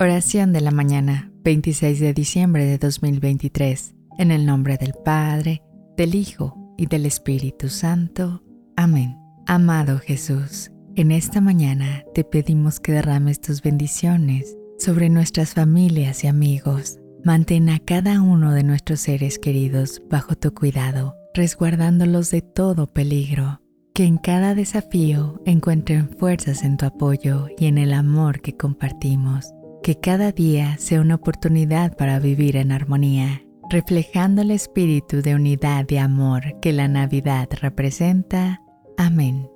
Oración de la mañana, 26 de diciembre de 2023, en el nombre del Padre, del Hijo y del Espíritu Santo. Amén. Amado Jesús, en esta mañana te pedimos que derrames tus bendiciones sobre nuestras familias y amigos. Mantén a cada uno de nuestros seres queridos bajo tu cuidado, resguardándolos de todo peligro. Que en cada desafío encuentren fuerzas en tu apoyo y en el amor que compartimos que cada día sea una oportunidad para vivir en armonía, reflejando el espíritu de unidad y amor que la Navidad representa. Amén.